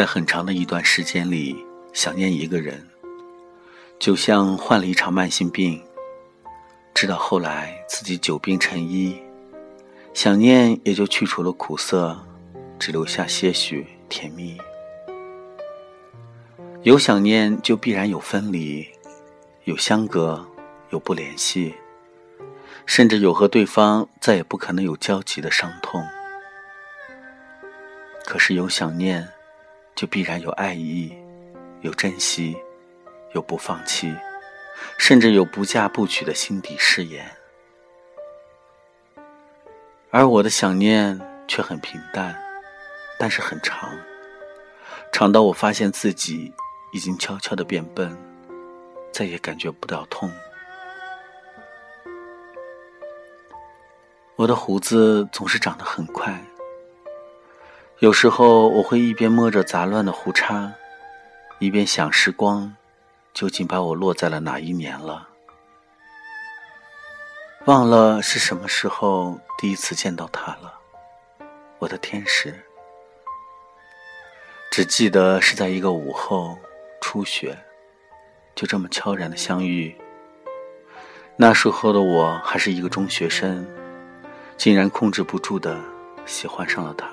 在很长的一段时间里，想念一个人，就像患了一场慢性病。直到后来自己久病成医，想念也就去除了苦涩，只留下些许甜蜜。有想念，就必然有分离，有相隔，有不联系，甚至有和对方再也不可能有交集的伤痛。可是有想念。就必然有爱意，有珍惜，有不放弃，甚至有不嫁不娶的心底誓言。而我的想念却很平淡，但是很长，长到我发现自己已经悄悄的变笨，再也感觉不到痛。我的胡子总是长得很快。有时候我会一边摸着杂乱的胡茬，一边想时光究竟把我落在了哪一年了。忘了是什么时候第一次见到他了，我的天使。只记得是在一个午后，初雪，就这么悄然的相遇。那时候的我还是一个中学生，竟然控制不住的喜欢上了他。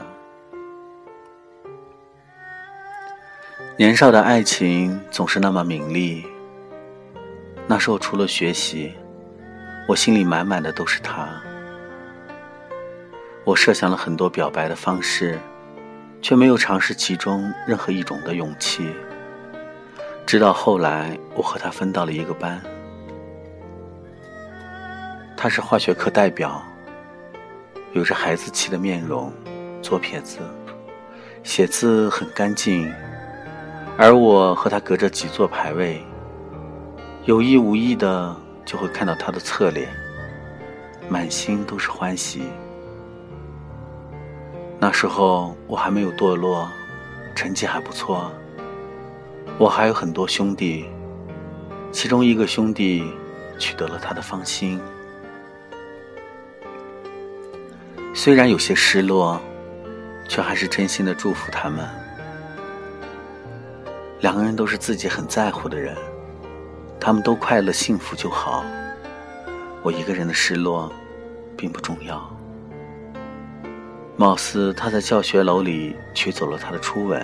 年少的爱情总是那么明丽。那时候除了学习，我心里满满的都是他。我设想了很多表白的方式，却没有尝试其中任何一种的勇气。直到后来，我和他分到了一个班。他是化学课代表，有着孩子气的面容，左撇子，写字很干净。而我和他隔着几座排位，有意无意的就会看到他的侧脸，满心都是欢喜。那时候我还没有堕落，成绩还不错。我还有很多兄弟，其中一个兄弟取得了他的芳心，虽然有些失落，却还是真心的祝福他们。两个人都是自己很在乎的人，他们都快乐幸福就好。我一个人的失落，并不重要。貌似他在教学楼里取走了他的初吻，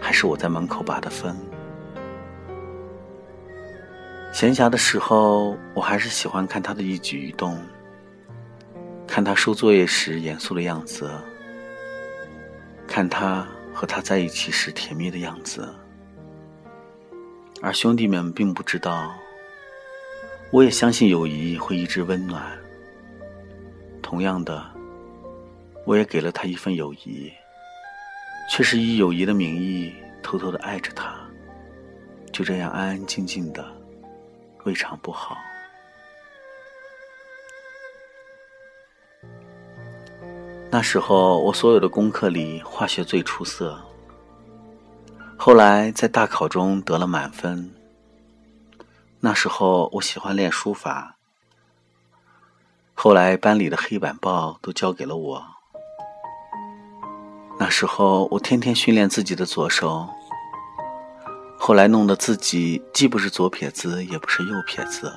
还是我在门口把的分。闲暇的时候，我还是喜欢看他的一举一动，看他收作业时严肃的样子，看他。和他在一起时甜蜜的样子，而兄弟们并不知道，我也相信友谊会一直温暖。同样的，我也给了他一份友谊，却是以友谊的名义偷偷的爱着他，就这样安安静静的，未尝不好。那时候，我所有的功课里化学最出色。后来在大考中得了满分。那时候我喜欢练书法。后来班里的黑板报都交给了我。那时候我天天训练自己的左手。后来弄得自己既不是左撇子，也不是右撇子。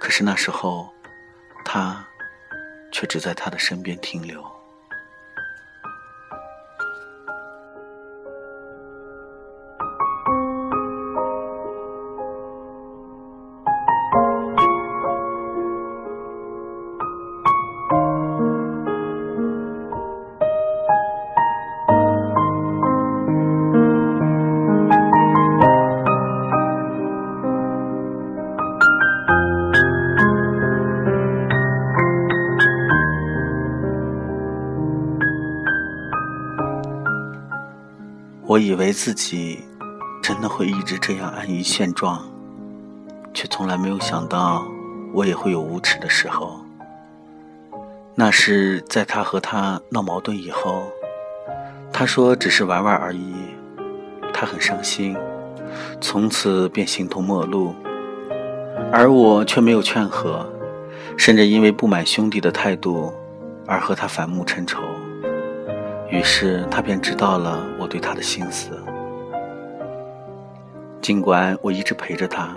可是那时候，他。却只在他的身边停留。我以为自己真的会一直这样安于现状，却从来没有想到我也会有无耻的时候。那是在他和他闹矛盾以后，他说只是玩玩而已，他很伤心，从此便形同陌路，而我却没有劝和，甚至因为不满兄弟的态度而和他反目成仇。于是他便知道了我对他的心思。尽管我一直陪着他，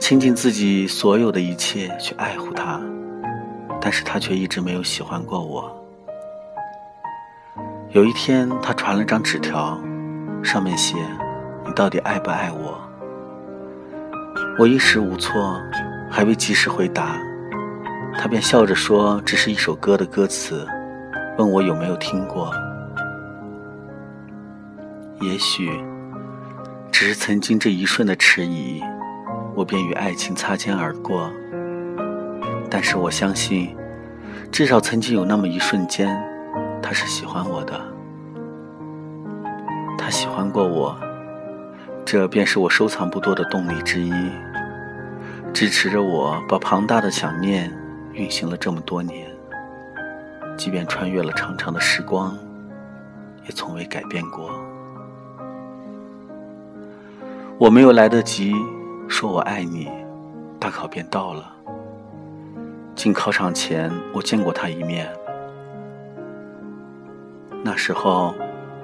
倾尽自己所有的一切去爱护他，但是他却一直没有喜欢过我。有一天，他传了张纸条，上面写：“你到底爱不爱我？”我一时无措，还未及时回答，他便笑着说：“这是一首歌的歌词。”问我有没有听过。也许，只是曾经这一瞬的迟疑，我便与爱情擦肩而过。但是我相信，至少曾经有那么一瞬间，他是喜欢我的。他喜欢过我，这便是我收藏不多的动力之一，支持着我把庞大的想念运行了这么多年。即便穿越了长长的时光，也从未改变过。我没有来得及说我爱你，大考便到了。进考场前，我见过他一面。那时候，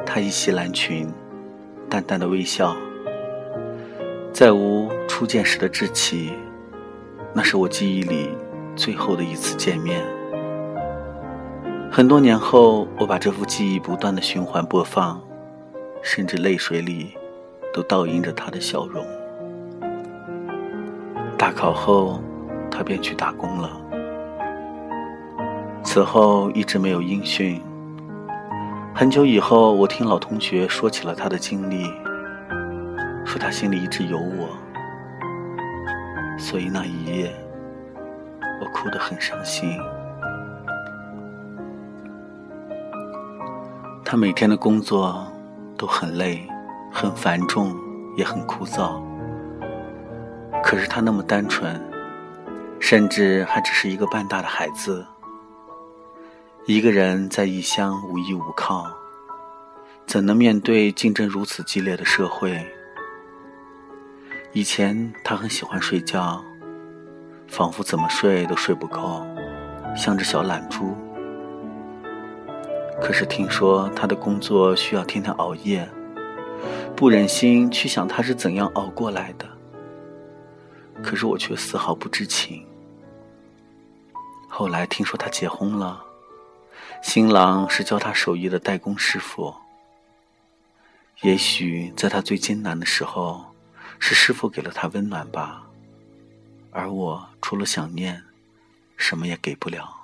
他一袭蓝裙，淡淡的微笑，再无初见时的稚气。那是我记忆里最后的一次见面。很多年后，我把这幅记忆不断的循环播放，甚至泪水里。都倒映着他的笑容。大考后，他便去打工了。此后一直没有音讯。很久以后，我听老同学说起了他的经历，说他心里一直有我，所以那一夜，我哭得很伤心。他每天的工作都很累。很繁重，也很枯燥。可是他那么单纯，甚至还只是一个半大的孩子。一个人在异乡无依无靠，怎能面对竞争如此激烈的社会？以前他很喜欢睡觉，仿佛怎么睡都睡不够，像只小懒猪。可是听说他的工作需要天天熬夜。不忍心去想他是怎样熬过来的，可是我却丝毫不知情。后来听说他结婚了，新郎是教他手艺的代工师傅。也许在他最艰难的时候，是师傅给了他温暖吧，而我除了想念，什么也给不了。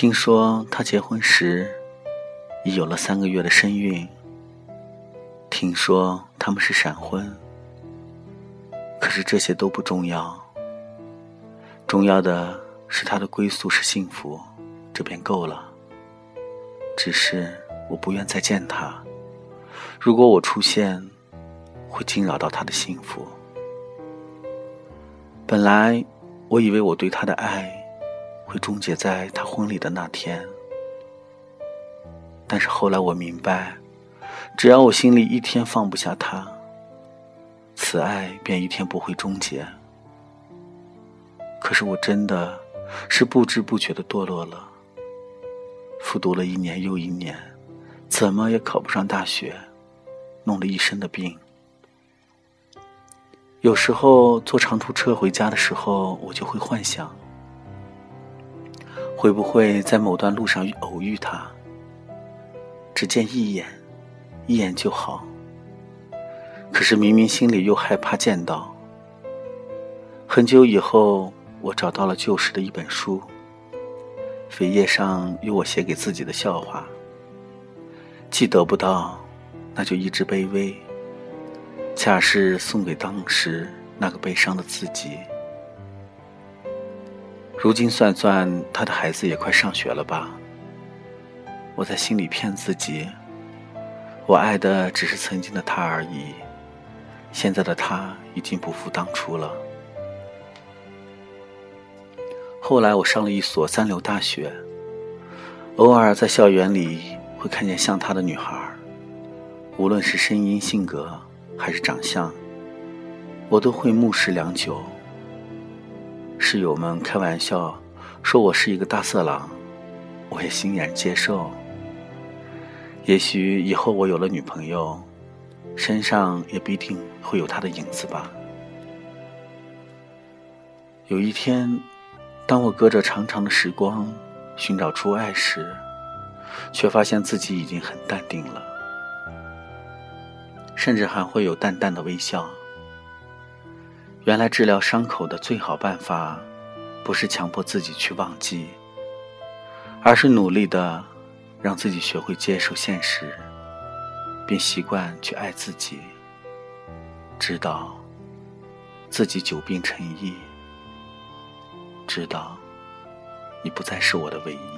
听说他结婚时已有了三个月的身孕。听说他们是闪婚，可是这些都不重要。重要的是他的归宿是幸福，这便够了。只是我不愿再见他。如果我出现，会惊扰到他的幸福。本来我以为我对他的爱。会终结在他婚礼的那天，但是后来我明白，只要我心里一天放不下他，此爱便一天不会终结。可是我真的是不知不觉的堕落了，复读了一年又一年，怎么也考不上大学，弄了一身的病。有时候坐长途车回家的时候，我就会幻想。会不会在某段路上偶遇他？只见一眼，一眼就好。可是明明心里又害怕见到。很久以后，我找到了旧时的一本书，扉页上有我写给自己的笑话。既得不到，那就一直卑微，恰是送给当时那个悲伤的自己。如今算算，他的孩子也快上学了吧？我在心里骗自己，我爱的只是曾经的他而已。现在的他已经不复当初了。后来我上了一所三流大学，偶尔在校园里会看见像他的女孩，无论是声音、性格还是长相，我都会目视良久。室友们开玩笑说我是一个大色狼，我也欣然接受。也许以后我有了女朋友，身上也必定会有她的影子吧。有一天，当我隔着长长的时光寻找出爱时，却发现自己已经很淡定了，甚至还会有淡淡的微笑。原来治疗伤口的最好办法，不是强迫自己去忘记，而是努力的让自己学会接受现实，并习惯去爱自己，知道自己久病成医，知道你不再是我的唯一。